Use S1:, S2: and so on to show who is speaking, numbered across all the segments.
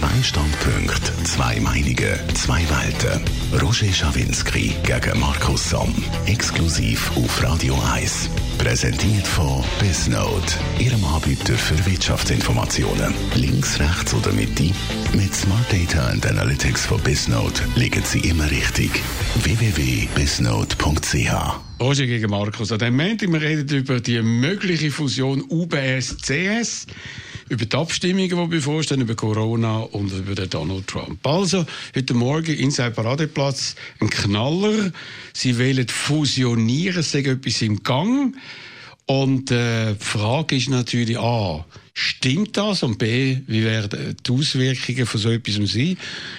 S1: Zwei Standpunkte, zwei Meinungen, zwei Welten. Roger Schawinski gegen Markus Somm. Exklusiv auf Radio 1. Präsentiert von Bisnode. Ihrem Anbieter für Wirtschaftsinformationen. Links, rechts oder Mitte. Mit Smart Data and Analytics von Bisnode liegen Sie immer richtig. www.bisnode.ch
S2: Roger gegen Markus. An dem Moment, wir reden über die mögliche Fusion UBS-CS über die Abstimmungen, die bevorstehen, über Corona und über den Donald Trump. Also, heute Morgen in seinem Paradeplatz ein Knaller. Sie wollen fusionieren, es etwas im Gang. Und äh, die Frage ist natürlich A, stimmt das? Und B, wie werden die Auswirkungen von so etwas sein?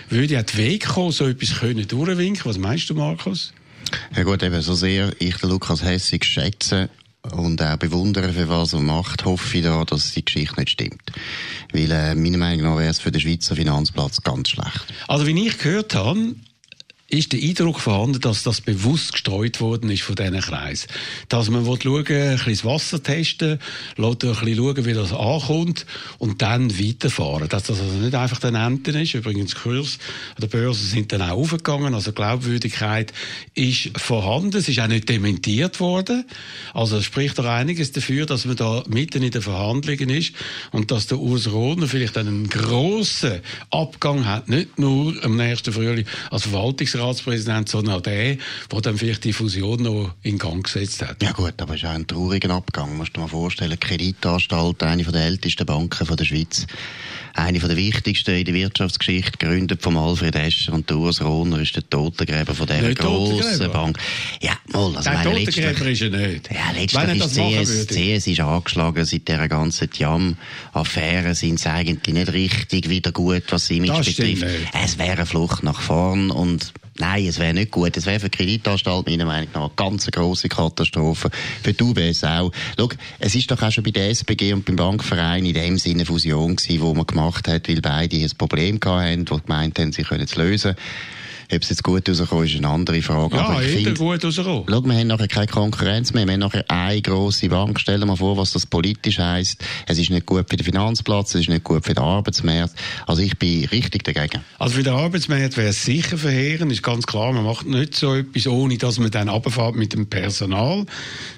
S2: Würde ja die Weg kommen, so etwas können durchwinken? Was meinst du, Markus?
S3: Ja gut, eben so sehr ich den Lukas Hessig schätze und auch bewundere, für was er macht, hoffe ich da, dass die Geschichte nicht stimmt. Weil äh, meiner Meinung nach wäre es für den Schweizer Finanzplatz ganz schlecht.
S2: Also wie ich gehört habe, ist der Eindruck vorhanden, dass das bewusst gestreut worden ist von diesen Kreisen. Dass man schauen, ein bisschen das Wasser testen, lässt ein bisschen schauen, wie das ankommt und dann weiterfahren. Dass das also nicht einfach den Enten ist. Übrigens, Kurs an der Börse sind dann auch aufgegangen. Also Glaubwürdigkeit ist vorhanden. Es ist auch nicht dementiert worden. Also es spricht doch einiges dafür, dass man da mitten in den Verhandlungen ist und dass der Urs Rohner vielleicht einen grossen Abgang hat. Nicht nur am nächsten Frühling als Verwaltungsrat Ratspräsident, sondern auch der, der dann vielleicht die Fusion noch in Gang gesetzt hat.
S3: Ja gut, aber es ist auch ein trauriger Abgang. Musst du dir mal vorstellen, Kreditanstalt, eine der ältesten Banken der Schweiz, eine der wichtigsten in der Wirtschaftsgeschichte, gegründet von Alfred Escher und Urs Rohner ist der Totengräber von dieser grossen Bank.
S2: Ja, mal, also der Totengräber ist er nicht.
S3: Ja, letztlich ist CS, CS ist angeschlagen seit dieser ganzen Jam-Affäre sind sie eigentlich nicht richtig wieder gut, was sie Image betrifft. Es wäre eine Flucht nach vorn und Nein, es wäre nicht gut. Es wäre für die Kreditanstalt meiner Meinung nach eine ganz grosse Katastrophe. Für die UBS auch. Schau, es ist doch auch schon bei der SBG und beim Bankverein in dem Sinne Fusion gewesen, wo man gemacht hat, weil beide ein Problem hatten, wo gemeint haben, sie können es lösen. Ob es jetzt gut rauskommt, ist eine andere Frage.
S2: Ja, Aber ich find, gut rauskommen.
S3: Schau, wir haben nachher keine Konkurrenz mehr. Wir haben nachher eine grosse Bank. Stell dir mal vor, was das politisch heisst. Es ist nicht gut für den Finanzplatz, es ist nicht gut für den Arbeitsmarkt. Also ich bin richtig dagegen.
S2: Also für den Arbeitsmarkt wäre es sicher verheerend, ist ganz klar. Man macht nicht so etwas, ohne dass man dann runterfährt mit dem Personal.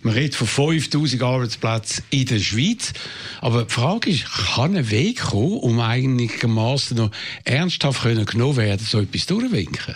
S2: Man redet von 5000 Arbeitsplätzen in der Schweiz. Aber die Frage ist, kann ein Weg kommen, um einigermaßen noch ernsthaft können genommen werden, so etwas durchwinken?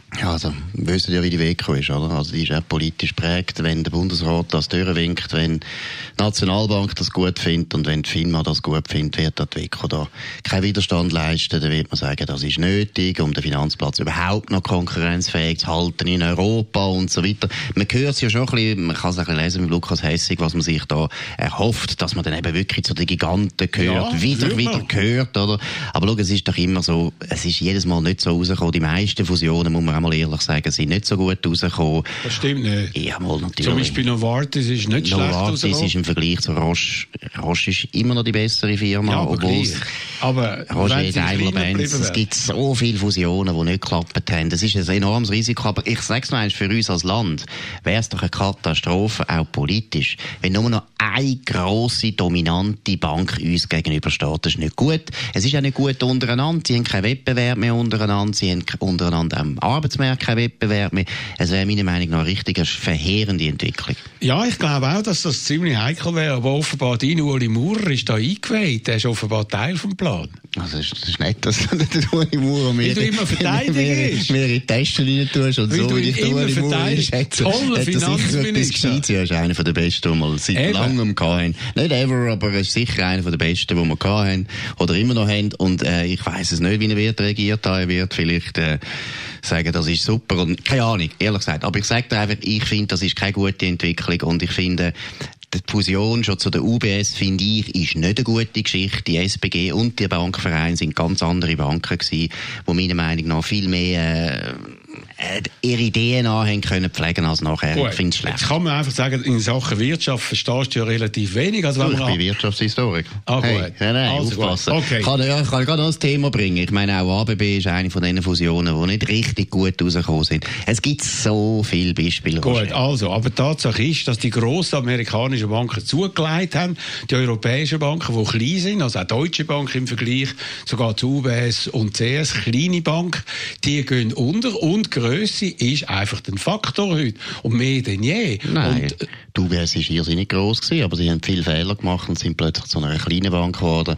S3: Ja, also, wir wissen ja, wie die Weg ist, oder? Also, die ist auch politisch prägt, wenn der Bundesrat das durchwinkt, wenn die Nationalbank das gut findet und wenn die FINMA das gut findet, wird der WECO da keinen Widerstand leisten. Dann wird man sagen, das ist nötig, um den Finanzplatz überhaupt noch konkurrenzfähig zu halten in Europa und so weiter. Man hört es ja schon ein bisschen, man kann es ein bisschen lesen mit Lukas Hessig, was man sich da erhofft, dass man dann eben wirklich zu den Giganten gehört, ja, wieder, wieder gehört, oder? Aber schau, es ist doch immer so, es ist jedes Mal nicht so rausgekommen. Die meisten Fusionen, muss man auch mal ehrlich sagen, sind nicht so gut rausgekommen.
S2: Das stimmt nicht.
S3: Ja, mal natürlich.
S2: Zum Beispiel Novartis ist nicht schlecht
S3: Novartis ist im Vergleich zu Roche, Roche ist immer noch die bessere Firma, ja, obwohl
S2: aber
S3: Roche ist einmal Benz. Es gibt so viele Fusionen, die nicht geklappt haben. Das ist ein enormes Risiko, aber ich sage es noch einmal, für uns als Land wäre es doch eine Katastrophe, auch politisch, wenn nur noch eine grosse, dominante Bank uns gegenübersteht. Das ist nicht gut. Es ist auch nicht gut untereinander. Sie haben keinen Wettbewerb mehr untereinander. Sie haben untereinander am Arbeitsmarkt keinen Wettbewerb mehr. Es wäre meiner Meinung nach eine richtig verheerende Entwicklung.
S2: Ja, ich glaube auch, dass das ziemlich heikel wäre. Aber offenbar, dein Uli Maurer ist da eingeweiht. Der ist offenbar Teil vom Plan.
S3: Also, das ist nett, dass der Uli Maurer
S2: mir, du immer verteidigst.
S3: mir, in die Taschen rein tust und so, wie den Uli Maurer schätze.
S2: Toller Finanzminister.
S3: Er ist einer der besten, die wir seit Eben. langem hatten. Nicht ever, aber er ist sicher einer der besten, die wir hatten. Oder immer noch haben. Und äh, ich weiss es nicht, wie er wird regiert. Er wird vielleicht äh, sagen, das ist super. Und keine Ahnung, ehrlich gesagt. Aber ich sage dir einfach, ich finde, das ist keine gute Entwicklung. Und ich finde, die Fusion schon zu der UBS, finde ich, ist nicht eine gute Geschichte. Die SBG und die Bankvereine sind ganz andere Banken gewesen, die meiner Meinung nach viel mehr, äh, ihre DNA haben können pflegen als nachher.
S2: Gut.
S3: Ich finde es schlecht.
S2: Jetzt kann man einfach sagen, in Sachen Wirtschaft verstehst du ja relativ wenig. Also wenn
S3: ich bin Wirtschaftshistoriker.
S2: Ah, gut.
S3: Hey, nein, nein,
S2: Also gut.
S3: aufpassen.
S2: Okay.
S3: Ich kann, ja, ich kann gerade noch ein Thema bringen. Ich meine, auch ABB ist eine von diesen Fusionen, die nicht richtig gut rausgekommen sind. Es gibt so viele Beispiele.
S2: Gut,
S3: Roger.
S2: also, aber die Tatsache ist, dass die grossen amerikanischen Banken zugelegt haben, die europäischen Banken, die klein sind, also auch Deutsche Bank im Vergleich, sogar zu UBS und CS, kleine Bank, die gehen unter und Grösse ist einfach ein Faktor heute und mehr denn je.
S3: Nein,
S2: Und, äh,
S3: die UBS war irrsinnig gross, gewesen, aber sie haben viele Fehler gemacht und sind plötzlich zu einer kleinen Bank geworden.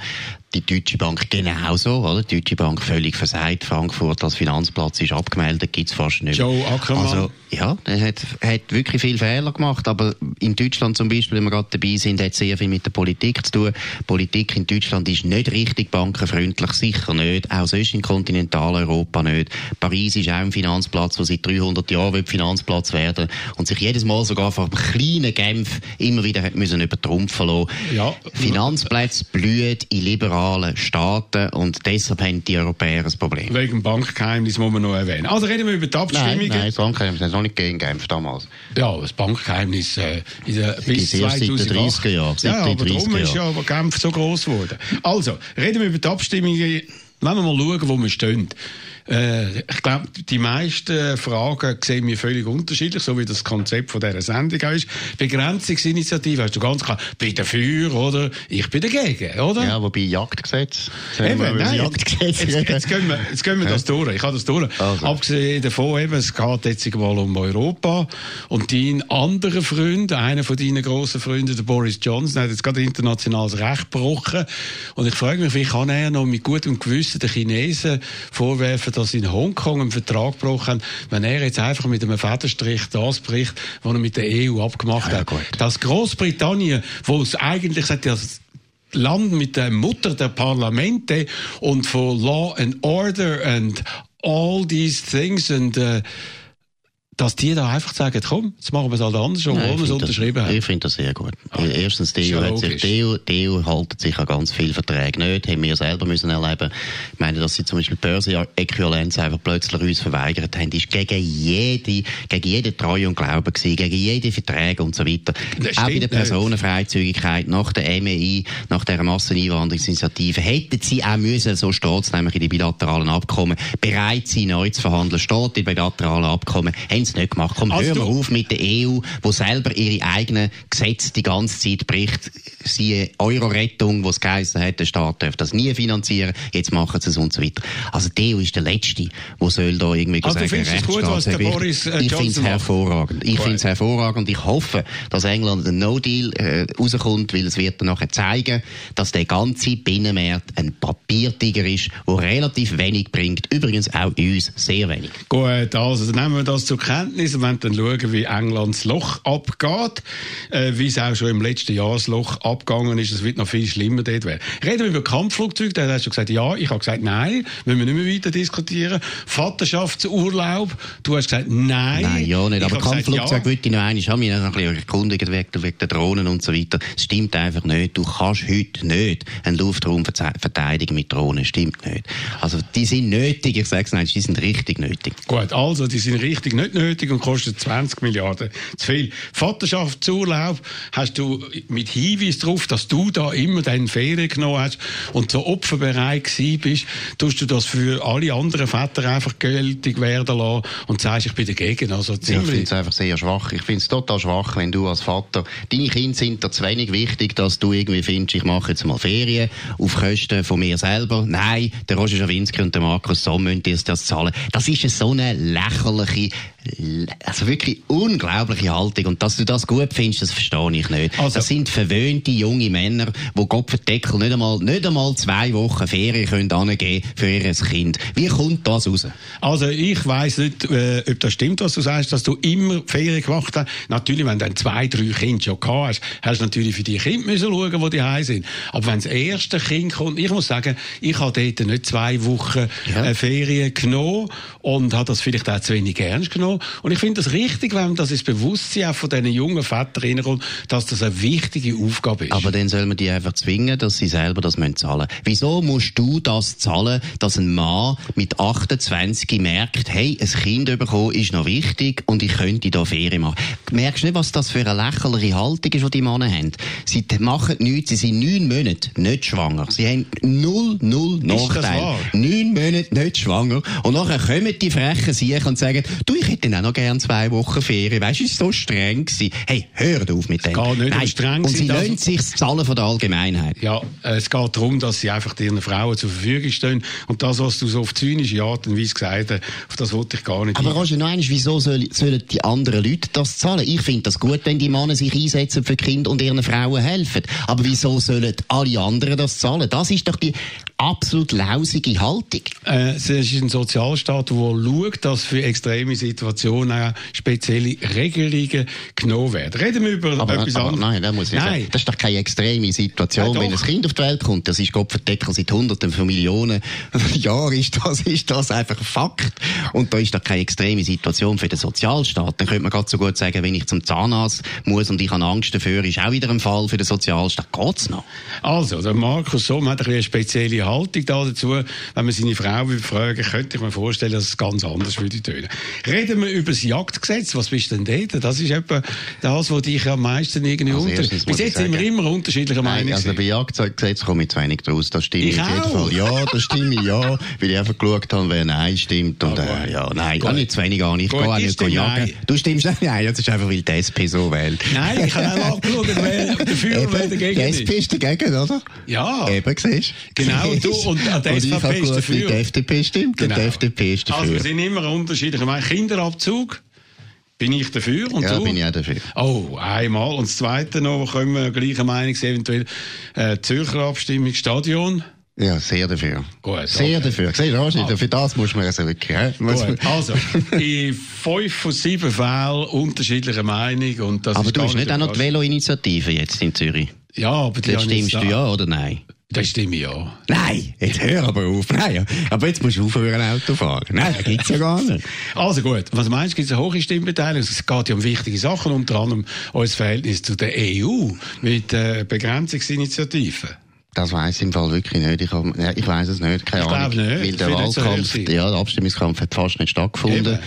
S3: Die Deutsche Bank genauso, oder? Die Deutsche Bank völlig versagt. Frankfurt als Finanzplatz ist abgemeldet, gibt's fast nicht. mehr.
S2: Joe Ackermann.
S3: Also, ja, er hat, hat wirklich viele Fehler gemacht, aber in Deutschland zum Beispiel, wenn wir gerade dabei sind, hat sehr viel mit der Politik zu tun. Politik in Deutschland ist nicht richtig bankenfreundlich, sicher nicht. Auch sonst in Kontinentaleuropa nicht. Paris ist auch ein Finanzplatz, der seit 300 Jahren Finanzplatz werden und sich jedes Mal sogar vor einem kleinen Genf immer wieder hat müssen übertrumpfen lassen.
S2: Ja.
S3: Finanzplätze blühen in liberalen Staaten und deshalb haben die Europäer ein Problem.
S2: wegen Bankgeheimnis muss man noch erwähnen. Also reden wir über die
S3: Nein,
S2: Abstimmungen.
S3: nein, das Bankgeheimnis hat noch nicht gegen Genf damals.
S2: Ja, das Bankgeheimnis äh, in der, bis
S3: Gibt's erst seit den
S2: 2008.
S3: 30er Jahren,
S2: Ja, aber darum
S3: 30er
S2: ist ja Genf so gross geworden. Also, reden wir über die Abstimmungen. Wenn wir mal schauen, wo wir stehen. Äh, ich glaube, die meisten Fragen sehen wir völlig unterschiedlich, so wie das Konzept von dieser Sendung ist. Begrenzungsinitiative hast du ganz klar, bin dafür oder ich bin dagegen, oder?
S3: Ja, wobei Jagdgesetz.
S2: Eben, nein,
S3: Jagdgesetz
S2: jetzt, jetzt, gehen wir, jetzt gehen wir das durch. Ich habe das durch.
S3: Also.
S2: Abgesehen davon, eben, es geht jetzt mal um Europa. Und dein anderer Freund, einer von deinen grossen Freunden, der Boris Johnson, hat jetzt gerade internationales Recht gebrochen. Und ich frage mich, wie kann er noch mit gutem Gewissen den Chinesen vorwerfen, dass sie in Hongkong einen Vertrag gebrochen haben, wenn er jetzt einfach mit einem Federstrich das bricht, was er mit der EU abgemacht
S3: Ja,
S2: hat. Dass Großbritannien, wo es eigentlich sagt, das Land mit der Mutter der Parlamente und von Law and Order and all these things und äh, dass die da einfach sagen, komm, jetzt machen wir es halt anders, obwohl wir es unterschrieben
S3: das,
S2: haben.
S3: Ich finde das sehr gut.
S2: Ah,
S3: Erstens, die EU, hat sich, die, EU, die EU haltet sich an ganz viele Verträge nicht, haben wir selber müssen erleben. Ich meine, dass sie zum Beispiel Börsenäquivalenz einfach plötzlich uns verweigert haben, ist gegen jede, gegen jede Treue und Glaube gewesen, gegen jede Verträge und so weiter.
S2: Das
S3: Auch bei der Personenfreizügigkeit nach der MEI, nach der Masseneinwanderungsinitiative, hätten sie auch müssen, so steht es nämlich in den bilateralen Abkommen, bereit sein, neu zu verhandeln. Steht in bilateralen Abkommen, haben sie nicht gemacht. Komm,
S2: Also
S3: hören wir auf mit der EU, wo selber ihre eigenen Gesetze die ganze Zeit bricht. Siehe Euro-Rettung, wo es geheißen hat, der Staat darf das nie finanzieren, jetzt machen sie es und so weiter. Also die EU ist der Letzte, der soll da irgendwie
S2: Also du
S3: sagen,
S2: findest es gut, was der. Boris, äh,
S3: Ich finde es hervorragend. Ich finde es hervorragend. Ich hoffe, dass England ein No-Deal äh, rauskommt, weil es wird dann nachher zeigen, dass der ganze Binnenmarkt ein Papiertiger ist, der relativ wenig bringt. Übrigens auch uns sehr wenig.
S2: Gut, also nehmen wir das zur Kenntnis und wollen dann schauen, wie Englands Loch abgeht, äh, wie es auch schon im letzten Jahr das Loch abgegangen ist. Es wird noch viel schlimmer dort werden. Reden wir über Kampfflugzeuge. Da hast du gesagt, ja. Ich habe gesagt, nein. Wollen wir nicht mehr weiter diskutieren. Vaterschaftsurlaub. Du hast gesagt, nein.
S3: Nein, ja nicht.
S2: Ich
S3: Aber
S2: habe gesagt,
S3: Kampfflugzeug
S2: ja.
S3: würde ich noch einmal, ich habe mich noch ein bisschen erkundigt wegen, wegen der Drohnen und so weiter. Es stimmt einfach nicht. Du kannst heute nicht einen Luftraum verteidigen mit Drohnen. Stimmt nicht. Also, die sind nötig. Ich sage es nicht, die sind richtig nötig.
S2: Gut, also die sind richtig nicht nötig und kosten 20 Milliarden zu viel. Vaterschaftsurlaub hast du mit Hinweis darauf, dass du da immer deine Ferien genommen hast und so opferbereit gewesen bist, tust du das für alle anderen Väter einfach geltig werden lassen und sagst, ich bin dagegen. Also
S3: Ja, ich finde es einfach sehr schwach. Ich finde es total schwach, wenn du als Vater, deine Kinder sind da zu wenig wichtig, dass du irgendwie findest, ich mache jetzt mal Ferien auf Kosten von mir selber. Nein, der Roger Schawinski und der Markus Somm müssen das zahlen. Das ist so eine lächerliche, also wirklich unglaubliche Haltung. Und dass du das gut findest, das verstehe ich nicht.
S2: Also-
S3: das sind verwöhnte junge Männer, die Gottverdeckel nicht einmal, nicht einmal zwei Wochen Ferien können angeben für ihr Kind. Wie kommt das raus?
S2: Also ich weiss nicht, äh, ob das stimmt, was du sagst, dass du immer Ferien gemacht hast. Natürlich, wenn du dann zwei, drei Kinder schon gehabt hast, hast du natürlich für die Kinder müssen schauen, wo die heim sind. Aber wenn das erste Kind kommt, ich muss sagen, ich habe dort nicht zwei Wochen
S3: Ja.
S2: äh, Ferien genommen und habe das vielleicht auch zu wenig ernst genommen. Und ich finde das richtig, wenn das ins Bewusstsein auch von diesen jungen Vätern reinkommt, dass das eine wichtige Aufgabe ist.
S3: Aber dann soll man die einfach zwingen, dass sie selber das müssen zahlen Wieso musst du das zahlen, dass ein Mann mit 28 merkt, hey, ein Kind bekommen ist noch wichtig und ich könnte da Ferien machen. Merkst du nicht, was das für eine lächerliche Haltung ist, die die Männer haben? Sie machen nichts, sie sind neun Monate nicht schwanger. Sie haben null, null Nachteil. Neun Monate nicht schwanger. Und nachher kommen die frechen Siechen und sagen, du, ich hätte auch noch gern zwei Wochen Ferien. Weißt du, es war so streng gewesen. Hey, hör auf mit dem.
S2: Es geht nicht Nein. um streng
S3: Und sie lassen sich zahlen von der Allgemeinheit.
S2: Ja, es geht darum, dass sie einfach ihren Frauen zur Verfügung stehen. Und das, was du so auf zynische Art und Weise gesagt hast, auf das wollte ich gar nicht.
S3: Aber Roger, noch einmal, wieso sollen, sollen die anderen Leute das zahlen? Ich finde das gut, wenn die Männer sich einsetzen für Kinder und ihren Frauen helfen. Aber wieso sollen alle anderen das zahlen? Das ist doch die absolut lausige Haltung.
S2: Äh, es ist ein Sozialstaat, der schaut, dass für extreme Situationen auch spezielle Regelungen genommen werden. Reden wir über
S3: aber,
S2: etwas
S3: aber,
S2: anderes.
S3: Nein, das, muss ich nein. Sagen. das ist doch keine extreme Situation. Ja, Wenn ein Kind auf die Welt kommt, das ist Gott verdecken seit Hunderten von Millionen Jahren, ist das, ist das einfach Fakt. Und da ist doch keine extreme Situation für den Sozialstaat. Dann könnte man gerade so gut sagen, wenn ich zum Zahnarzt muss und ich habe Angst dafür, ist auch wieder ein Fall für den Sozialstaat. Geht's noch?
S2: Also, der Markus Somm hat eine spezielle Haltung da dazu. Wenn man seine Frau fragen könnte ich mir vorstellen, dass es ganz anders würde tönen. Reden wir über das Jagdgesetz. Was bist denn dort? Das ist etwa das, was dich am meisten irgendwie also unter... Bis jetzt sind wir immer unterschiedlicher Meinung.
S3: Also bei Jagdgesetz komme ich zu wenig draus. Das stimmt ich auf jeden Fall. Ja, das stimmt ja. Weil ich einfach geschaut habe, wer Nein stimmt. Und, äh, ja, nein, Gut. nicht zu wenig an. Ich Gut, gehe auch nicht jagen. Nein. Du stimmst nicht Nein, das ist einfach, weil die SP so wählt.
S2: Nein, ich habe auch angeschaut, wer dafür und wer dagegen
S3: ist. Die SP ist dagegen, oder?
S2: Ja.
S3: Eben, siehst
S2: Genau, du und die SVP ist dafür.
S3: Die FDP stimmt genau. und die FDP ist dafür.
S2: Also wir sind immer unterschiedlich. Ich meine, Kinderabzug bin ich dafür und
S3: ja,
S2: du?
S3: bin ich auch dafür.
S2: Oh, einmal. Und das Zweite noch, können wir gleicher Meinung sein, eventuell äh, Zürcher Abstimmung, Stadion.
S3: Ja, sehr dafür.
S2: Gut,
S3: sehr
S2: okay.
S3: dafür. Siehst du, also. für das muss man also wirklich.
S2: Gut, also, in fünf von sieben Fällen unterschiedliche Meinung. Und das
S3: aber du hast nicht auch noch die Velo-Initiative jetzt in Zürich?
S2: Ja, aber die
S3: Jetzt stimmst du ja oder nein?
S2: Das stimme ja.
S3: Nein, jetzt hör aber auf. Nein, aber jetzt musst du aufhören, Auto fahren. Nein, das gibt's ja gar nicht.
S2: Also gut, was meinst du, gibt es eine hohe Stimmbeteiligung? Es geht ja um wichtige Sachen, unter anderem unser Verhältnis zu der EU mit äh, Begrenzungsinitiativen.
S3: Das weiß ich im Fall wirklich nicht. Ich, hab, ja, ich weiß es nicht, keine
S2: ich
S3: Ahnung.
S2: Nicht.
S3: Weil der Wahlkampf, so ja, der Abstimmungskampf hat fast nicht stattgefunden. Eben.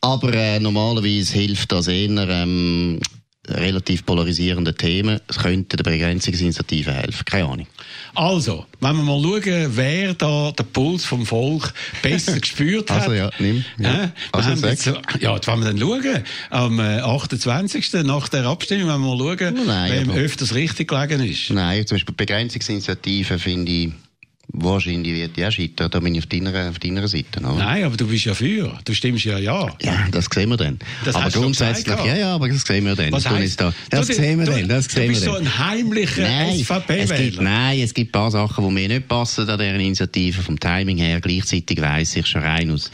S3: Aber äh, normalerweise hilft das eher ähm, relativ polarisierenden Themen. Es könnte der Begrenzungsinitiative helfen. Keine Ahnung.
S2: Also, wenn wir mal schauen, wer da den Puls vom Volk besser gespürt hat.
S3: Also ja, nimm. Ja.
S2: Äh, also jetzt, ja, wenn wir dann schauen, am 28. Äh, nach der Abstimmung, wenn wir mal schauen, Nein, wem öfters richtig gelegen ist.
S3: Nein, zum Beispiel Begrenzungsinitiative finde ich Wahrscheinlich wird ja scheitern, da bin ich auf deiner, auf deiner Seite. Oder?
S2: Nein, aber du bist ja für. Du stimmst ja ja.
S3: Ja, das sehen wir dann.
S2: Das
S3: aber grundsätzlich, ja, ja, aber das sehen wir dann.
S2: Was heißt,
S3: da, das
S2: du,
S3: sehen wir
S2: du,
S3: dann. Das sehen
S2: du bist
S3: wir
S2: so ein heimlicher SVP-Wähler.
S3: Nein, es gibt ein paar Sachen, die mir nicht passen an dieser Initiative. Vom Timing her, gleichzeitig weiss ich schon rein aus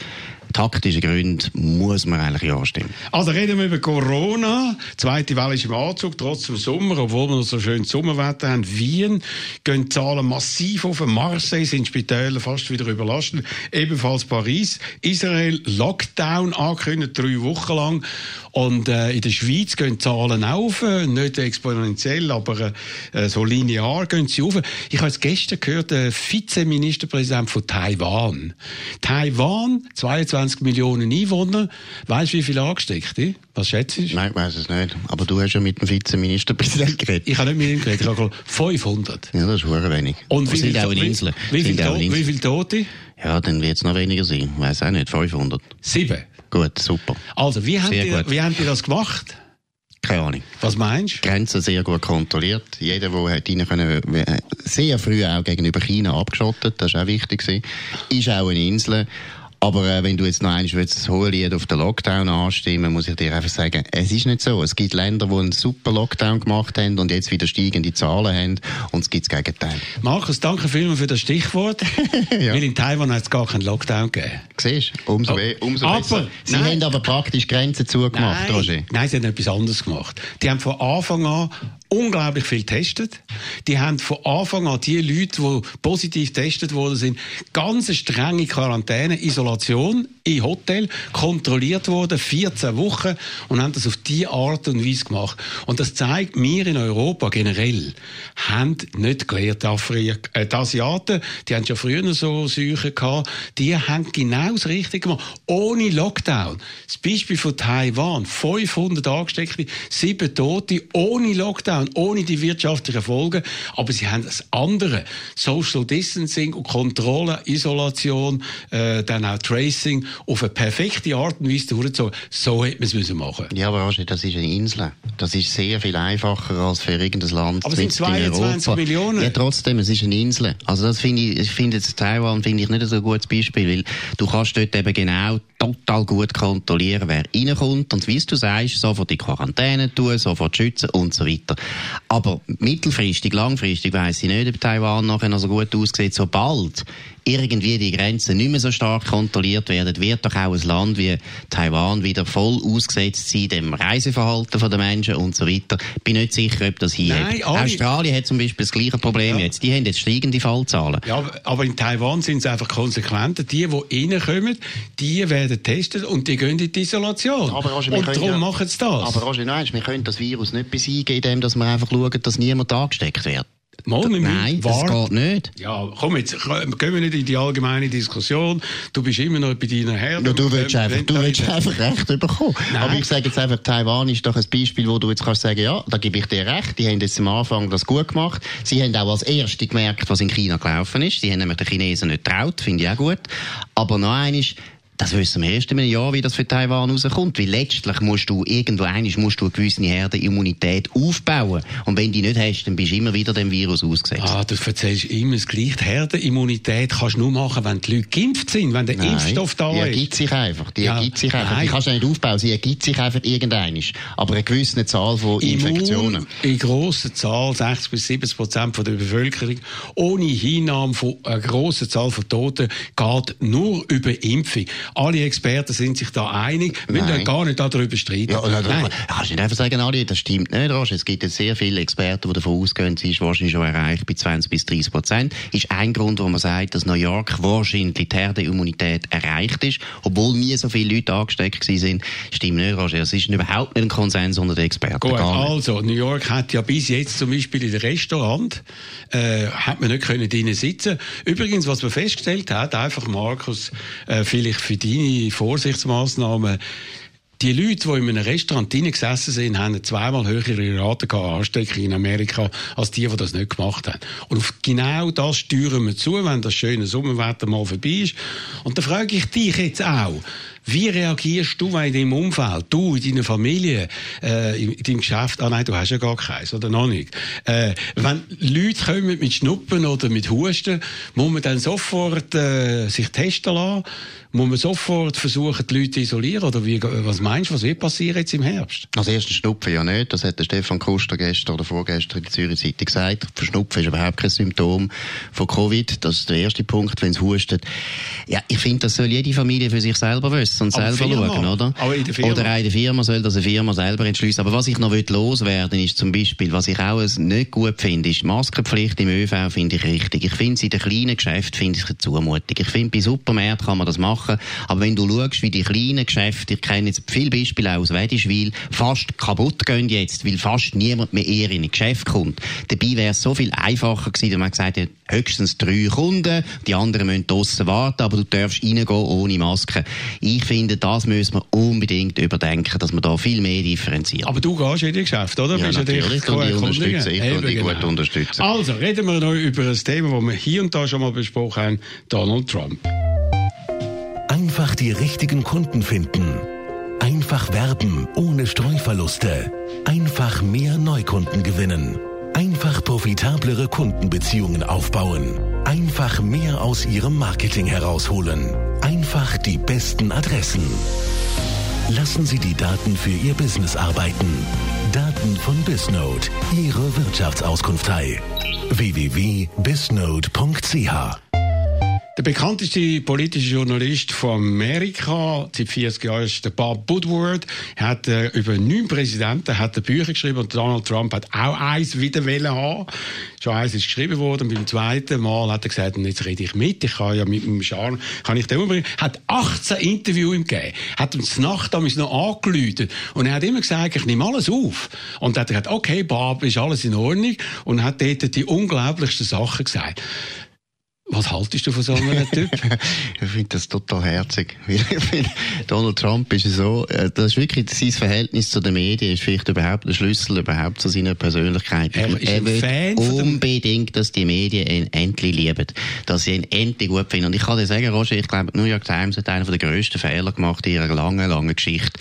S3: taktischen Gründen muss man eigentlich ja stimmen.
S2: Also reden wir über Corona. Die zweite Welle ist im Anzug, trotz dem Sommer, obwohl wir noch so schön Sommerwetter haben. Wien gehen die Zahlen massiv auf. Marseille sind Spitäler fast wieder überlastet. Ebenfalls Paris. Israel Lockdown angekündigt, drei Wochen lang. Und äh, in der Schweiz gehen die Zahlen auf, nicht exponentiell, aber äh, so linear gehen sie auf. Ich habe jetzt gestern gehört, der Vizeministerpräsident von Taiwan. Taiwan, 22 Millionen Einwohner. Weißt du, wie viele Angesteckte? Was schätzt du?
S3: Nein, ich weiß es nicht. Aber du hast ja mit dem Vizeministerpräsidenten geredet.
S2: Ich habe nicht mit ihm geredet. Ich habe 500.
S3: Ja, das ist sehr wenig.
S2: Und wie
S3: sind
S2: viel,
S3: auch in Inseln.
S2: Wie, wie, viel, wie viele Tote?
S3: Ja, dann wird es noch weniger sein. Ich weiß auch nicht. 500.
S2: Sieben.
S3: Gut, super.
S2: Also, wie habt, ihr, wie habt ihr das gemacht?
S3: Keine Ahnung.
S2: Was meinst
S3: du? Grenzen sehr gut kontrolliert. Jeder, der hat rein können, sehr früh auch gegenüber China abgeschottet, das war auch wichtig. Ist auch eine Insel. Aber äh, wenn du jetzt noch einmal das hohe Lied auf den Lockdown anstimmen, muss ich dir einfach sagen, es ist nicht so. Es gibt Länder, die einen super Lockdown gemacht haben und jetzt wieder steigende Zahlen haben und es gibt das Gegenteil.
S2: Markus, danke vielmals für das Stichwort. ja. Weil in Taiwan hat es gar keinen Lockdown gegeben.
S3: Siehst du? Umso, oh. umso aber, besser. Sie nein. haben aber praktisch Grenzen zugemacht,
S2: nein,
S3: Roger.
S2: Nein, sie haben etwas anderes gemacht. Die haben von Anfang an unglaublich viel getestet. Die haben von Anfang an die Leute, die positiv getestet worden sind, ganz strenge Quarantäne, Isolation im Hotel, kontrolliert worden, 14 Wochen, und haben das auf diese Art und Weise gemacht. Und das zeigt, wir in Europa generell haben nicht gelernt, äh, die Asiaten, die haben schon früher so Seuchen gehabt, die haben genau das Richtige gemacht, ohne Lockdown. Das Beispiel von Taiwan, 500 Angesteckte, 7 Tote, ohne Lockdown, ohne die wirtschaftlichen Folgen, aber sie haben das andere, Social Distancing und Kontrolle, Isolation, äh, dann auch Tracing, auf eine perfekte Art und Weise durchgezogen. So hätte man es müssen machen
S3: Ja, aber Roger, das ist eine Insel. Das ist sehr viel einfacher als für irgendein Land.
S2: Aber es sind 22 Millionen.
S3: Ja, trotzdem, es ist eine Insel. Also das finde ich, ich finde jetzt Taiwan finde ich nicht so ein gutes Beispiel, weil du kannst dort eben genau total gut kontrollieren, wer reinkommt und wie du sagst, sofort die Quarantäne tun, sofort schützen und so weiter. Aber mittelfristig, langfristig weiss ich nicht, ob Taiwan nachher noch so gut aussieht, sobald irgendwie die Grenzen nicht mehr so stark kontrolliert werden, wird doch auch ein Land wie Taiwan wieder voll ausgesetzt sein, dem Reiseverhalten der Menschen und so weiter. Ich bin nicht sicher, ob das hier Nein, Australien hat zum Beispiel das gleiche Problem ja. jetzt. Die haben jetzt steigende Fallzahlen.
S2: Ja, aber in Taiwan sind sie einfach konsequenter. Die, die reinkommen, die werden getestet und die gehen in die Isolation. Aber Roger, und darum ja, machen sie das.
S3: Aber Roger, nein, wir können das Virus nicht besiegen, indem wir einfach schauen, dass niemand angesteckt wird.
S2: Mal,
S3: Nein, das geht nicht.
S2: Ja, komm, jetzt gehen wir nicht in die allgemeine Diskussion. Du bist immer noch bei deiner Herde.
S3: Ja, du willst, einfach, du willst einfach Recht bekommen. Nein. Aber ich sage jetzt einfach, Taiwan ist doch ein Beispiel, wo du jetzt kannst sagen, ja, da gebe ich dir recht. Die haben jetzt am Anfang das gut gemacht. Sie haben auch als Erste gemerkt, was in China gelaufen ist. Sie haben nämlich den Chinesen nicht traut, finde ich auch gut. Aber noch eines, das wissen wir erst in einem Jahr, wie das für Taiwan rauskommt. Weil letztlich musst du irgendwo einiges musst du eine gewisse Herdenimmunität aufbauen. Und wenn du die nicht hast, dann bist du immer wieder dem Virus ausgesetzt.
S2: Ah, du erzählst immer das Gleiche. Die Herdenimmunität kannst du nur machen, wenn die Leute geimpft sind, wenn der nein, Impfstoff da
S3: die
S2: ist.
S3: Die ergibt sich einfach. Die ja, ergibt sich einfach. Nein. Die kannst du nicht aufbauen. Sie ergibt sich einfach irgendeinisch. Aber eine gewisse Zahl von Infektionen. Immun,
S2: in grosser Zahl, 60 bis 70 Prozent der Bevölkerung, ohne Hinnahme von einer grossen Zahl von Toten, geht nur über Impfung alle Experten sind sich da einig. Wir müssen gar nicht darüber streiten. Ja,
S3: also, Nein. Kannst du nicht einfach sagen, Ali, das stimmt nicht, Roger. Es gibt sehr viele Experten, die davon ausgehen, sie ist wahrscheinlich schon erreicht bei 20 bis 30 Prozent. Ist ein Grund, wo man sagt, dass New York wahrscheinlich die Herdenimmunität erreicht ist, obwohl nie so viele Leute angesteckt sind. Stimmt nicht, Roger. Es ist überhaupt nicht ein Konsens unter den Experten.
S2: Gut, also, New York hat ja bis jetzt zum Beispiel in den Restaurant, äh, hat man nicht können drinnen sitzen. Übrigens, was man festgestellt hat, einfach Markus, äh, vielleicht für deine Vorsichtsmaßnahmen. Die Leute, die in einem Restaurant gesessen sind, haben zweimal höhere Raten Ansteckung in Amerika als die, die das nicht gemacht haben. Und auf genau das steuern wir zu, wenn das schöne Sommerwetter mal vorbei ist. Und da frage ich dich jetzt auch, wie reagierst du, wenn in deinem Umfeld, du, in deiner Familie, äh, in deinem Geschäft, ah nein, du hast ja gar keins, oder noch nicht, äh, wenn Leute kommen mit Schnuppen oder mit Husten, muss man dann sofort äh, sich testen lassen? Muss man sofort versuchen, die Leute zu isolieren? Oder wie, was meinst du, was wird passieren jetzt im Herbst?
S3: Als ersten Schnupfen ja nicht. Das hat der Stefan Kuster gestern oder vorgestern in der Zürich Zeitung gesagt. Verschnupfen ist überhaupt kein Symptom von Covid. Das ist der erste Punkt, wenn es hustet. Ja, ich finde, das soll jede Familie für sich selber wissen und aber selber schauen, oder?
S2: Aber in der Firma.
S3: Oder in der Firma soll das eine Firma selber entschließen. Aber was ich noch loswerden ist zum Beispiel, was ich auch nicht gut finde, ist Maskenpflicht im ÖV finde ich richtig. Ich finde es in den kleinen Geschäften finde ich eine Zumutung. Ich finde, bei Supermärkten kann man das machen. Aber wenn du schaust, wie die kleinen Geschäfte, ich kenne jetzt viele Beispiele aus Wedischwil, fast kaputt gehen jetzt, weil fast niemand mehr eher in ein Geschäft kommt. Dabei wäre es so viel einfacher gewesen, wenn man gesagt hat, höchstens drei Kunden, die anderen müssen draussen warten, aber du darfst reingehen ohne Maske. Ich finde, das müssen wir unbedingt überdenken, dass man da viel mehr differenziert.
S2: Aber du gehst in die Geschäfte, oder?
S3: Ja, Bist natürlich. Und ich unterstütze, ich Eben, die gut genau. unterstützen.
S2: Also, reden wir noch über ein Thema, das wir hier und da schon mal besprochen haben, Donald Trump.
S1: Einfach die richtigen Kunden finden. Einfach werben ohne Streuverluste. Einfach mehr Neukunden gewinnen. Einfach profitablere Kundenbeziehungen aufbauen. Einfach mehr aus Ihrem Marketing herausholen. Einfach die besten Adressen. Lassen Sie die Daten für Ihr Business arbeiten. Daten von Bisnode, Ihre Wirtschaftsauskunftei. www.bisnode.ch
S2: Der bekannteste politische Journalist von Amerika, seit 40 Jahren, ist der Bob Woodward. Er hat äh, über neun Präsidenten hat er Bücher geschrieben und Donald Trump hat auch eins wieder wollen haben. Schon eins ist geschrieben worden. Beim zweiten Mal hat er gesagt, jetzt rede ich mit. Ich kann ja mit meinem Charme, kann ich den umbringen. Hat 18 Interviews ihm gegeben. Hat uns Nacht damals noch angeläutet. Und er hat immer gesagt, ich nehme alles auf. Und er hat gesagt, okay, Bob, ist alles in Ordnung. Und hat dort die unglaublichsten Sachen gesagt. Was haltest du von so einem Typ?
S3: ich finde das total herzig. Donald Trump ist so, äh, das ist wirklich sein Verhältnis zu den Medien, ist vielleicht überhaupt der Schlüssel überhaupt zu seiner Persönlichkeit.
S2: Er, er will Fan
S3: unbedingt, dass die Medien ihn endlich lieben, dass sie ihn endlich gut finden. Und ich kann dir sagen, Roger, ich glaube, New York Times hat einen der grössten Fehler gemacht in ihrer langen, langen Geschichte.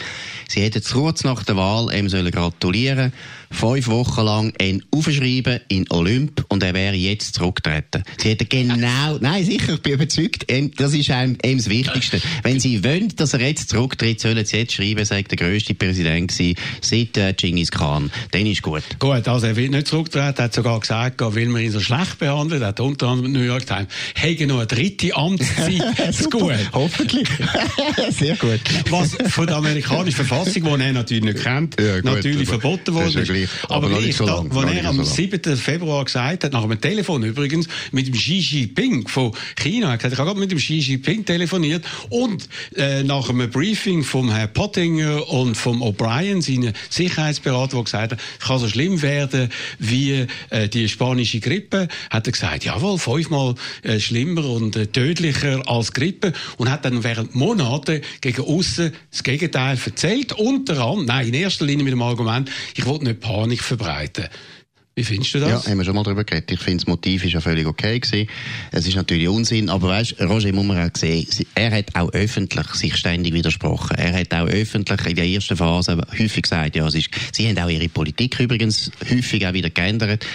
S3: Sie hätten kurz nach der Wahl ihm sollen gratulieren fünf Wochen lang ihn aufschreiben in Olymp und er wäre jetzt zurückgetreten. Sie hätten genau, nein, sicher, ich bin überzeugt, das ist einem, ihm das Wichtigste. Wenn Sie wollen, dass er jetzt zurücktritt, sollen Sie jetzt schreiben, sagt der grösste Präsident gewesen, seit äh, Genghis Khan. Dann ist gut.
S2: Gut, also er wird nicht zurücktreten, hat sogar gesagt, weil man ihn so schlecht behandelt, hat unter anderem New York Times, hätte noch eine dritte Amtszeit.
S3: das gut. Hoffentlich. Sehr gut.
S2: Was von der amerikanischen Verfassung, die er natürlich nicht kennt, ja, gut, natürlich verboten worden ist. Aber, aber nicht so lang. Als er am so 7. Februar gesagt hat, nach einem Telefon übrigens, mit dem Xi Jinping von China, er hat gesagt, ich habe gerade mit dem Xi Jinping telefoniert und äh, nach einem Briefing vom Herrn Pottinger und vom O'Brien, seinen Sicherheitsberater, der gesagt hat, es kann so schlimm werden wie äh, die spanische Grippe, hat er gesagt, jawohl, fünfmal äh, schlimmer und äh, tödlicher als Grippe und hat dann während Monaten gegen außen das Gegenteil erzählt. Unter anderem, nein, in erster Linie mit dem Argument, ich wollte nicht Panik verbreiten. Wie findest du das?
S3: Ja, haben wir schon mal darüber geredet. Ich finde, das Motiv ist ja völlig okay gewesen. Es ist natürlich Unsinn, aber weißt, Roger muss man auch sehen, er hat auch öffentlich sich ständig widersprochen. Er hat auch öffentlich in der ersten Phase häufig gesagt, ja, es ist, sie haben auch ihre Politik übrigens häufig auch wieder geändert.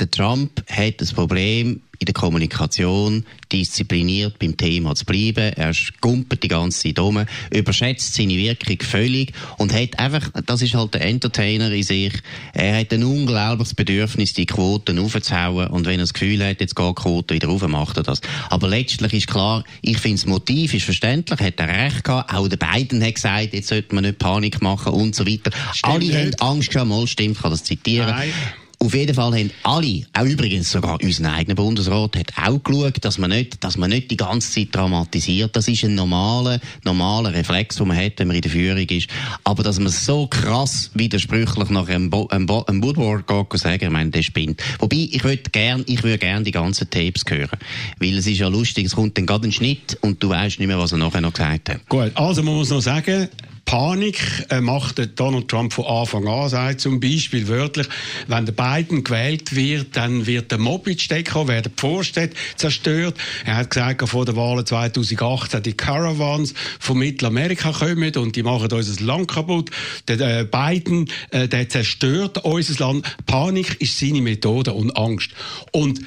S3: Der Trump hat das Problem, in der Kommunikation diszipliniert beim Thema zu bleiben. Er skumpert die ganze Zeit um, überschätzt seine Wirkung völlig und hat einfach, das ist halt der Entertainer in sich, er hat ein unglaubliches Bedürfnis, die Quoten aufzuhauen und wenn er das Gefühl hat, jetzt geht die Quote wieder rauf, macht er das. Aber letztlich ist klar, ich finde das Motiv ist verständlich, hat er recht gehabt, auch der Biden hat gesagt, jetzt sollte man nicht Panik machen und so weiter. Stimmt Alle nicht. haben Angst gehabt, mal stimmt, kann das zitieren. Nein. Auf jeden Fall haben alle, auch übrigens sogar unser eigener Bundesrat, hat auch geschaut, dass man nicht, dass man nicht die ganze Zeit dramatisiert. Das ist ein normaler, normaler Reflex, den man hat, wenn man in der Führung ist. Aber dass man so krass widersprüchlich nach einem, Bo einem, Bo einem Woodward geht sagen, ich meine, der spinnt. Wobei, ich würde gern, ich würde gern die ganzen Tapes hören. Weil es ist ja lustig, es kommt dann gerade ein Schnitt und du weißt nicht mehr, was er nachher noch gesagt hat.
S2: Gut, also man muss noch sagen, Panik äh, macht Donald Trump von Anfang an, sagt zum Beispiel wörtlich, wenn der Biden gewählt wird, dann wird der Moped-Stecker, werden die Vorstädte zerstört. Er hat gesagt, vor der Wahl 2018 die Caravans von Mittelamerika kommen und die machen unser Land kaputt. Der äh, Biden, äh, der zerstört unser Land. Panik ist seine Methode und Angst. Und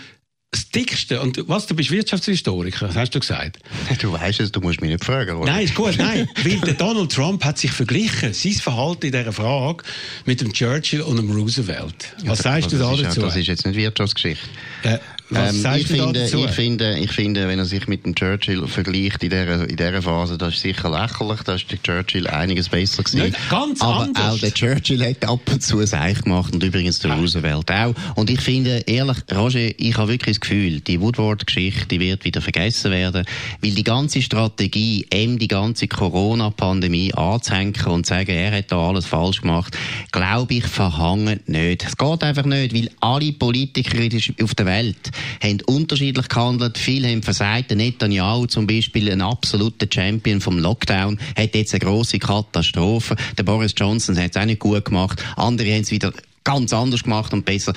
S2: das Dickste, und was, du bist Wirtschaftshistoriker, hast du gesagt?
S3: Du weißt es, du musst mich nicht fragen.
S2: Oder? Nein, ist gut, nein. Weil der Donald Trump hat sich verglichen, sein Verhalten in dieser Frage, mit dem Churchill und dem Roosevelt. Was ja, sagst du da dazu?
S3: Ja, das ist jetzt nicht Wirtschaftsgeschichte.
S2: Äh, ähm, ich,
S3: finde, ich, finde, ich finde, wenn er sich mit dem Churchill vergleicht in dieser, in dieser Phase, das ist sicher lächerlich, da ist der Churchill einiges besser gewesen.
S2: Nicht ganz
S3: Aber
S2: anders.
S3: auch der Churchill hat ab und zu Seich gemacht und übrigens der Roosevelt auch. Und ich finde, ehrlich, Roger, ich habe wirklich das Gefühl, die Woodward-Geschichte, wird wieder vergessen werden, weil die ganze Strategie, ihm die ganze Corona-Pandemie anzuhängen und zu sagen, er hat da alles falsch gemacht, glaube ich, verhangen nicht. Es geht einfach nicht, weil alle Politiker auf der Welt haben unterschiedlich gehandelt. Viele haben versagt. Netanyahu zum Beispiel, ein absoluter Champion vom Lockdown, hat jetzt eine große Katastrophe. Der Boris Johnson hat es auch nicht gut gemacht. Andere haben es wieder ganz anders gemacht und besser.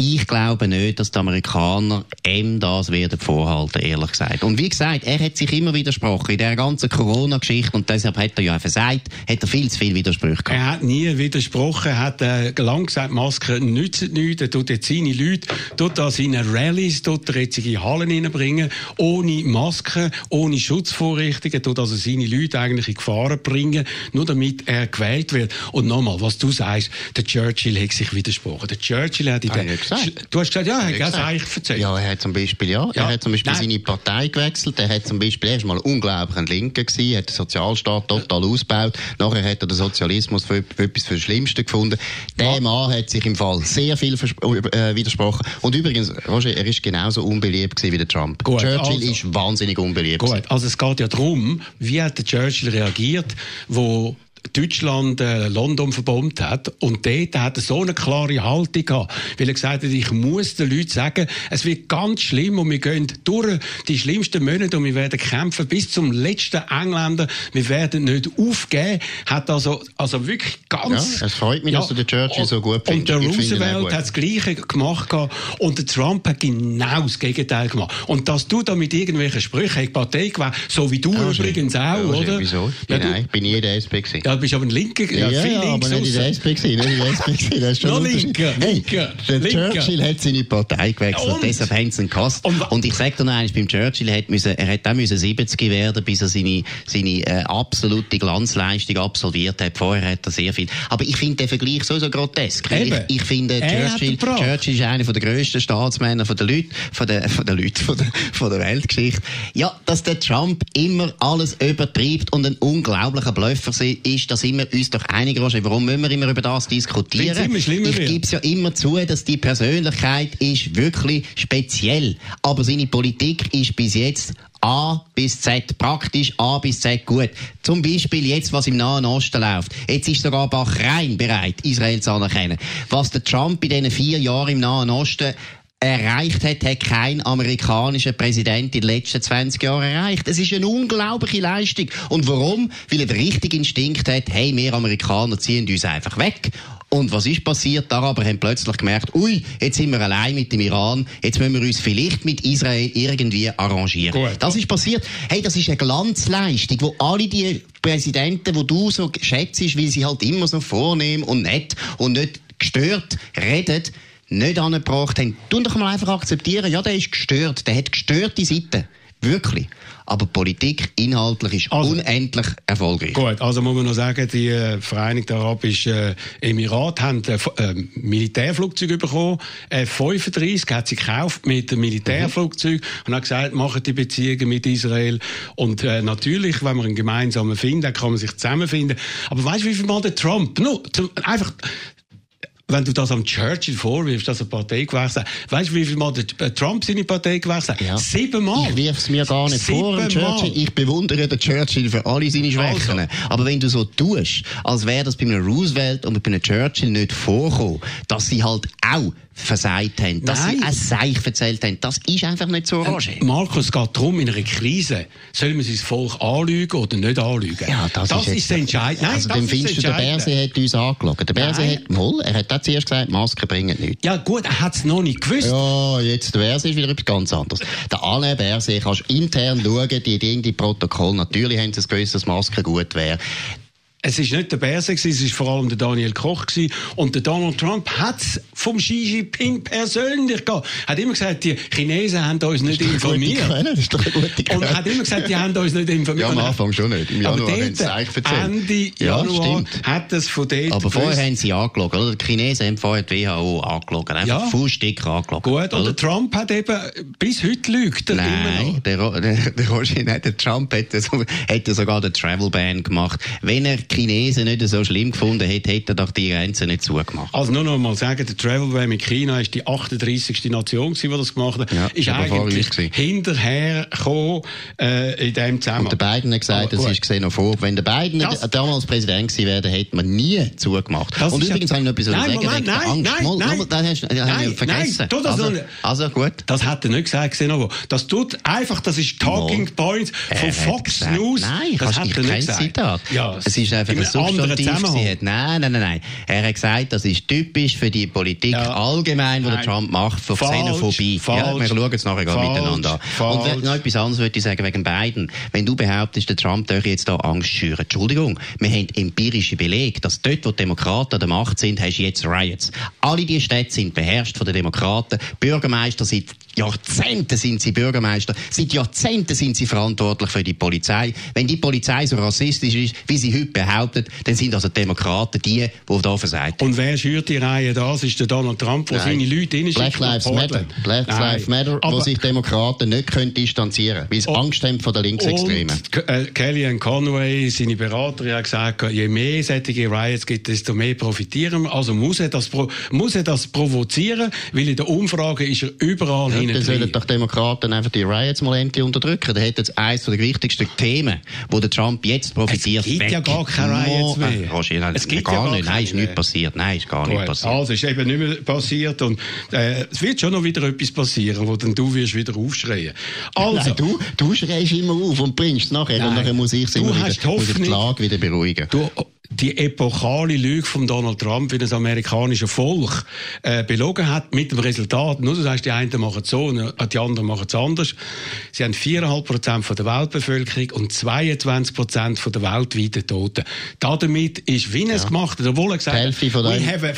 S3: Ich glaube nicht, dass die Amerikaner ihm das werden vorhalten, ehrlich gesagt. Und wie gesagt, er hat sich immer widersprochen in der ganzen Corona-Geschichte und deshalb hat er ja versagt, hat er viel zu viel Widersprüche gehabt.
S2: Er hat nie widersprochen, er hat äh, lang gesagt, Masken nützen nichts, er tut jetzt seine Leute, tut da seine Rallyes, tut er jetzt in Hallen reinbringen, ohne Masken, ohne Schutzvorrichtungen, tut also seine Leute eigentlich in Gefahren bringen, nur damit er gewählt wird. Und nochmal, was du sagst, der Churchill hat sich widersprochen. Der Churchill hat in der
S3: gesagt.
S2: Du hast gesagt, ja, er hat es eigentlich erzählt.
S3: Ja, er hat zum Beispiel, ja, ja. er hat zum Beispiel Nein. seine Partei gewechselt, er hat zum Beispiel erstmal unglaublich ein Linker gewesen, hat den Sozialstaat total ja. ausgebaut, nachher hat er den Sozialismus für, für etwas für das Schlimmste gefunden. Der ja. Mann hat sich im Fall sehr viel äh, widersprochen. Und übrigens, Roger, er ist genauso unbeliebt gewesen wie der Trump. Gut, Churchill also, ist wahnsinnig unbeliebt.
S2: Gut, also es geht ja darum, wie hat der Churchill reagiert, wo Deutschland äh, London verbombt hat. Und dort hat er so eine klare Haltung gehabt, weil er gesagt hat, ich muss den Leuten sagen, es wird ganz schlimm und wir gehen durch die schlimmsten Monate und wir werden kämpfen bis zum letzten Engländer. Wir werden nicht aufgeben. Hat also, also wirklich ganz...
S3: Ja, es freut mich, ja, dass du den Churchill so gut findest.
S2: Und der Roosevelt hat das Gleiche gemacht gehabt und der Trump hat genau das Gegenteil gemacht. Und dass du da mit irgendwelchen Sprüchen die Partei gewählt, so wie du ja, übrigens auch, ja, oder?
S3: Wieso? Ja, nein, ich bin nie der SP gewesen.
S2: Ja, du bist aber ein Linker.
S3: Ja, ja, ja aber nicht in der SP gewesen, nicht in der SP gewesen. Das ist schon
S2: no, linker,
S3: hey, linker, der linker. Churchill hat seine Partei gewechselt, und? deshalb haben sie ihn gehasst. Und, und ich sage dir noch eines, beim Churchill hat müssen, er hat auch müssen 70 werden, bis er seine, seine äh, absolute Glanzleistung absolviert hat. Vorher hat er sehr viel. Aber ich finde den Vergleich sowieso grotesk. Ich, ich finde, Churchill, Churchill ist einer der grössten Staatsmänner von der Leute, von der, von der Leute, von der, von der Weltgeschichte. Ja, dass der Trump immer alles übertreibt und ein unglaublicher Blöffer ist, da sind wir uns doch einig, Roger. Warum müssen wir immer über das diskutieren? Ich gebe es ja immer zu, dass die Persönlichkeit ist wirklich speziell. Aber seine Politik ist bis jetzt A bis Z, praktisch A bis Z gut. Zum Beispiel jetzt, was im Nahen Osten läuft. Jetzt ist sogar Bahrain bereit, Israel zu anerkennen. Was der Trump in diesen vier Jahren im Nahen Osten erreicht hat, hat kein amerikanischer Präsident in den letzten 20 Jahren erreicht. Es ist eine unglaubliche Leistung. Und warum? Weil er den richtigen Instinkt hat, hey, wir Amerikaner ziehen uns einfach weg. Und was ist passiert? Die Araber haben plötzlich gemerkt, ui, jetzt sind wir allein mit dem Iran, jetzt müssen wir uns vielleicht mit Israel irgendwie arrangieren. Gut. Das ist passiert. Hey, das ist eine Glanzleistung, wo alle die Präsidenten, wo du so schätzt, weil sie halt immer so vornehm und nett und nicht gestört reden, nicht angebracht haben. Tun doch mal einfach akzeptieren, ja, der ist gestört, der hat gestörte Seiten. Wirklich. Aber Politik inhaltlich ist also, unendlich erfolgreich.
S2: Gut, also muss man noch sagen, die äh, Vereinigten Arabischen äh, Emirate haben äh, äh, Militärflugzeuge bekommen. F-35 hat sie gekauft mit einem Militärflugzeug mhm. und hat gesagt, machen die Beziehungen mit Israel. Und äh, natürlich, wenn man einen gemeinsamen findet, kann man sich zusammenfinden. Aber weißt du, wie viel Mal der Trump, nur, einfach wenn du das am Churchill vorwirfst, dass er Partei gewechselt hat, weißt du, wie viel Mal der äh, Trump seine Partei gewechselt hat? Ja. Siebenmal.
S3: Ich wirf es mir gar nicht Sieben vor, Churchill. Ich bewundere den Churchill für alle seine Schwächen. Also. Aber wenn du so tust, als wäre das bei einem Roosevelt und bei einem Churchill nicht vorkommen, dass sie halt auch versagt haben, dass Nein. sie ein Seich erzählt haben. Das ist einfach nicht so, Roger.
S2: Äh, Markus, es geht darum, in einer Krise, soll man sein Volk anlügen oder nicht anlügen?
S3: Ja, das, das ist, ist entscheidend. Nein, also, dann findest du, der Berse hat uns angelogen. Der Berse hat, mal, er hat zuerst gesagt, Masken bringen nichts.
S2: Ja, gut, er hat es noch nicht gewusst.
S3: Ja, jetzt der Berse ist wieder etwas ganz anderes. Der Alain Berse, kannst intern schauen, die Dinge, die Protokoll, natürlich haben sie es gewusst, dass Masken gut wären
S2: es ist nicht der Berse, es ist vor allem der Daniel Koch gewesen. Und der Donald Trump hat vom Xi Jinping persönlich gehabt. Hat immer gesagt, die Chinesen haben uns nicht informiert.
S3: Das ist doch eine gute Quelle.
S2: Und hat immer gesagt, die haben uns nicht informiert.
S3: Ja, am Anfang schon nicht. Im Januar haben sie es erzählt.
S2: Ende Januar ja, hat es von dort
S3: Aber vorher haben sie angelogen, oder? Die Chinesen haben vorher die WHO angelogen. Einfach ja. Fußsticker angelogen.
S2: Gut, und der Trump hat eben, bis heute lügt er
S3: Nein, immer noch. Der, der, der, der Trump hätte, so, hätte sogar den Travel Ban gemacht. Wenn er Chinesen nicht so schlimm gefunden hätte, hätte er doch die Grenzen nicht zugemacht.
S2: Also nur noch mal sagen, der Travel Ban mit China ist die 38. Nation die das gemacht hat. Ja, ist eigentlich hinterher gekommen, äh, in dem Zusammenhang.
S3: Und der Biden hat gesagt, es ist xenophob. Wenn der Biden das, damals Präsident gewesen wäre, hätte man nie zugemacht. Und übrigens habe ich noch etwas nein, sagen,
S2: Moment, nein,
S3: Angst.
S2: Nein, mal, nein,
S3: das hast, das nein, vergessen. Nein,
S2: das
S3: also, also, gut.
S2: Das hat er nicht gesagt, Xenovo. Das tut einfach, das ist Talking no. Point von Fox News.
S3: Nein, das hat er nicht gesagt. Zitat. Ja, es ist einfach ein Substantiv hat. Nein, nein, nein, nein. Er hat gesagt, das ist typisch für die Politik ja. allgemein, die der Trump macht, für falsch, Xenophobie. Falsch, ja, wir schauen es nachher falsch, miteinander an. Und noch etwas anderes würde ich sagen wegen Biden. Wenn du behauptest, der Trump darf jetzt da Angst schüren. Entschuldigung, wir haben empirische Belege, dass dort, wo die Demokraten an der Macht sind, hast du jetzt Riots. Alle diese Städte sind beherrscht von den Demokraten. Bürgermeister sind Jahrzehnten sind sie Bürgermeister, seit Jahrzehnten sind sie verantwortlich für die Polizei. Wenn die Polizei so rassistisch ist, wie sie heute behauptet, dann sind also Demokraten die, die da versagt.
S2: Und wer schürt die Reihe das? Ist der Donald Trump, der seine Leute
S3: in Black Lives Matter. Black Lives Matter, wo sich Demokraten nicht können distanzieren können, weil sie Angst haben vor der Linksextremen.
S2: Und äh, Kellyanne Conway, seine Beraterin, hat gesagt, je mehr solche Riots gibt, desto mehr profitieren wir. Also muss er das, muss er das provozieren, weil in der Umfrage ist er überall ja,
S3: dann sollen doch Demokraten einfach die Riots mal endlich unterdrücken. Dann hätten sie eines der wichtigsten Themen, wo der Trump jetzt profitiert.
S2: Es gibt weg. ja gar keine Riots mehr.
S3: Äh, Roger, nein, es gibt gar, ja gar nicht. Nein, ist nicht passiert. Nein, ist gar nicht passiert.
S2: Also, ist eben nicht mehr passiert und äh, es wird schon noch wieder etwas passieren, wo dann du wirst wieder aufschreien.
S3: Also, nein, du, du schreist immer auf und bringst es nachher nein, und nachher muss ich es immer wieder, wieder die Lage wieder beruhigen.
S2: Du, die epochale Lüge von Donald Trump, wie das amerikanische Volk äh, belogen hat, mit dem Resultat, nur das heißt, die einen machen es so, die anderen machen es anders. Sie haben 4,5 Prozent von der Weltbevölkerung und 22 Prozent von der weltweiten Toten. Damit ist, wie er es gemacht obwohl er gesagt hat, we have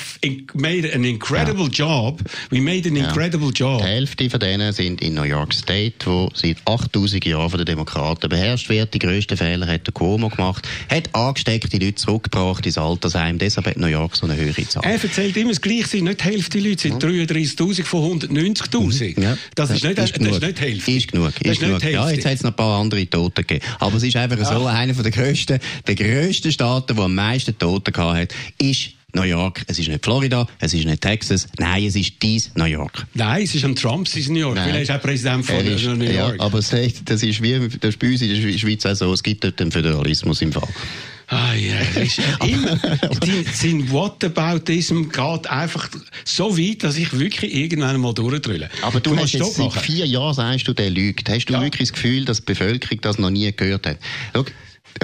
S2: made an incredible ja. job, we made an incredible job.
S3: Die Hälfte von denen sind in New York State, wo seit 8000 Jahren von den Demokraten beherrscht wird. Die grössten Fehler hat der Cuomo gemacht, hat angesteckte Leute zurück zurückgebracht ins Altersheim. Deshalb hat New York so eine höhere Zahl.
S2: Er erzählt immer das Gleiche. Sind nicht die Hälfte der Leute, sind ja. 33.000 von 190.000. Mhm. Ja. Das, ist nicht, ist, das ist nicht die Hälfte.
S3: Ist genug. Ist, ist genug. Ja, jetzt hat es noch ein paar andere Tote gegeben. Aber es ist einfach ja. so, einer der grössten, der grössten Staaten, der am meisten Tote hat, ist New York. Es ist nicht Florida, es ist nicht Texas. Nein, es ist dies New York.
S2: Nein, es ist am Trump New York, Nein. weil er ist auch Präsident von ist, New York. Ja,
S3: aber das ist wie das ist bei uns in der Schweiz auch so, es gibt dort den Föderalismus im Fall.
S2: Ah ja, immer, die, sein Whataboutism geht einfach so weit, dass ich wirklich irgendwann einmal durchdrülle.
S3: Aber du, du hast jetzt seit vier Jahren sagst du, der lügt. Hast du ja. wirklich das Gefühl, dass die Bevölkerung das noch nie gehört hat? Schau,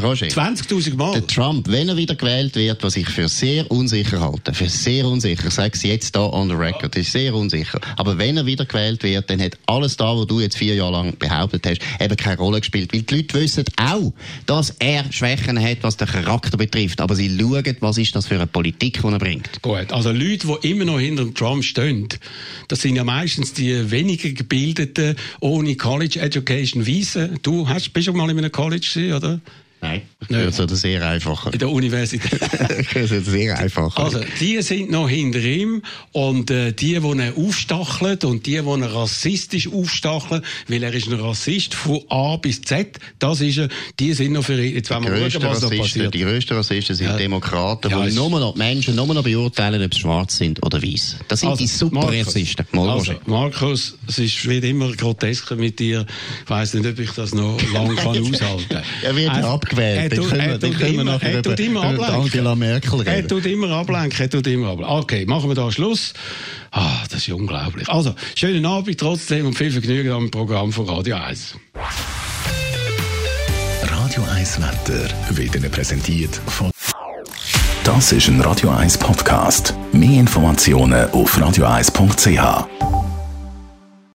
S2: Roger. 20.000 Mal.
S3: Der Trump, wenn er wieder gewählt wird, was ich für sehr unsicher halte, für sehr unsicher, ich sage es jetzt da on the record, ist sehr unsicher. Aber wenn er wieder gewählt wird, dann hat alles da, was du jetzt vier Jahre lang behauptet hast, eben keine Rolle gespielt. Weil die Leute wissen auch, dass er Schwächen hat, was den Charakter betrifft. Aber sie schauen, was ist das für eine Politik, die er bringt.
S2: Gut, also Leute, die immer noch hinter Trump stehen, das sind ja meistens die weniger gebildeten, ohne College Education Wiesen. Du hast, bist schon mal in einem College gewesen, oder?
S3: Nein, ich würde es sehr einfach.
S2: In der Universität.
S3: ich es sehr einfach.
S2: Also, die sind noch hinter ihm und äh, die, die ihn aufstacheln und die, die ihn rassistisch aufstacheln, weil er ist ein Rassist von A bis Z, das ist er, die sind noch für ihn.
S3: Jetzt wollen wir schauen, was da passiert. Die grössten Rassisten sind ja. Demokraten, ja, die nur noch die Menschen nur noch beurteilen, ob sie schwarz sind oder weiß. Das sind also, die super Markus, Rassisten.
S2: Also, Markus, es ist, wird immer grotesker mit dir. Ich weiss nicht, ob ich das noch lange kann aushalten kann.
S3: Er wird also, abgewählt.
S2: Er, er, er tut immer ablenken.
S3: Angela Merkel reden.
S2: Er tut immer ablenken, er tut immer ablenken. Okay, machen wir da Schluss. Ah, das ist unglaublich. Also, schönen Abend trotzdem und viel Vergnügen am Programm von Radio 1.
S1: Radio 1 Wetter wird Ihnen präsentiert von Das ist ein Radio 1 Podcast. Mehr Informationen auf radio1.ch.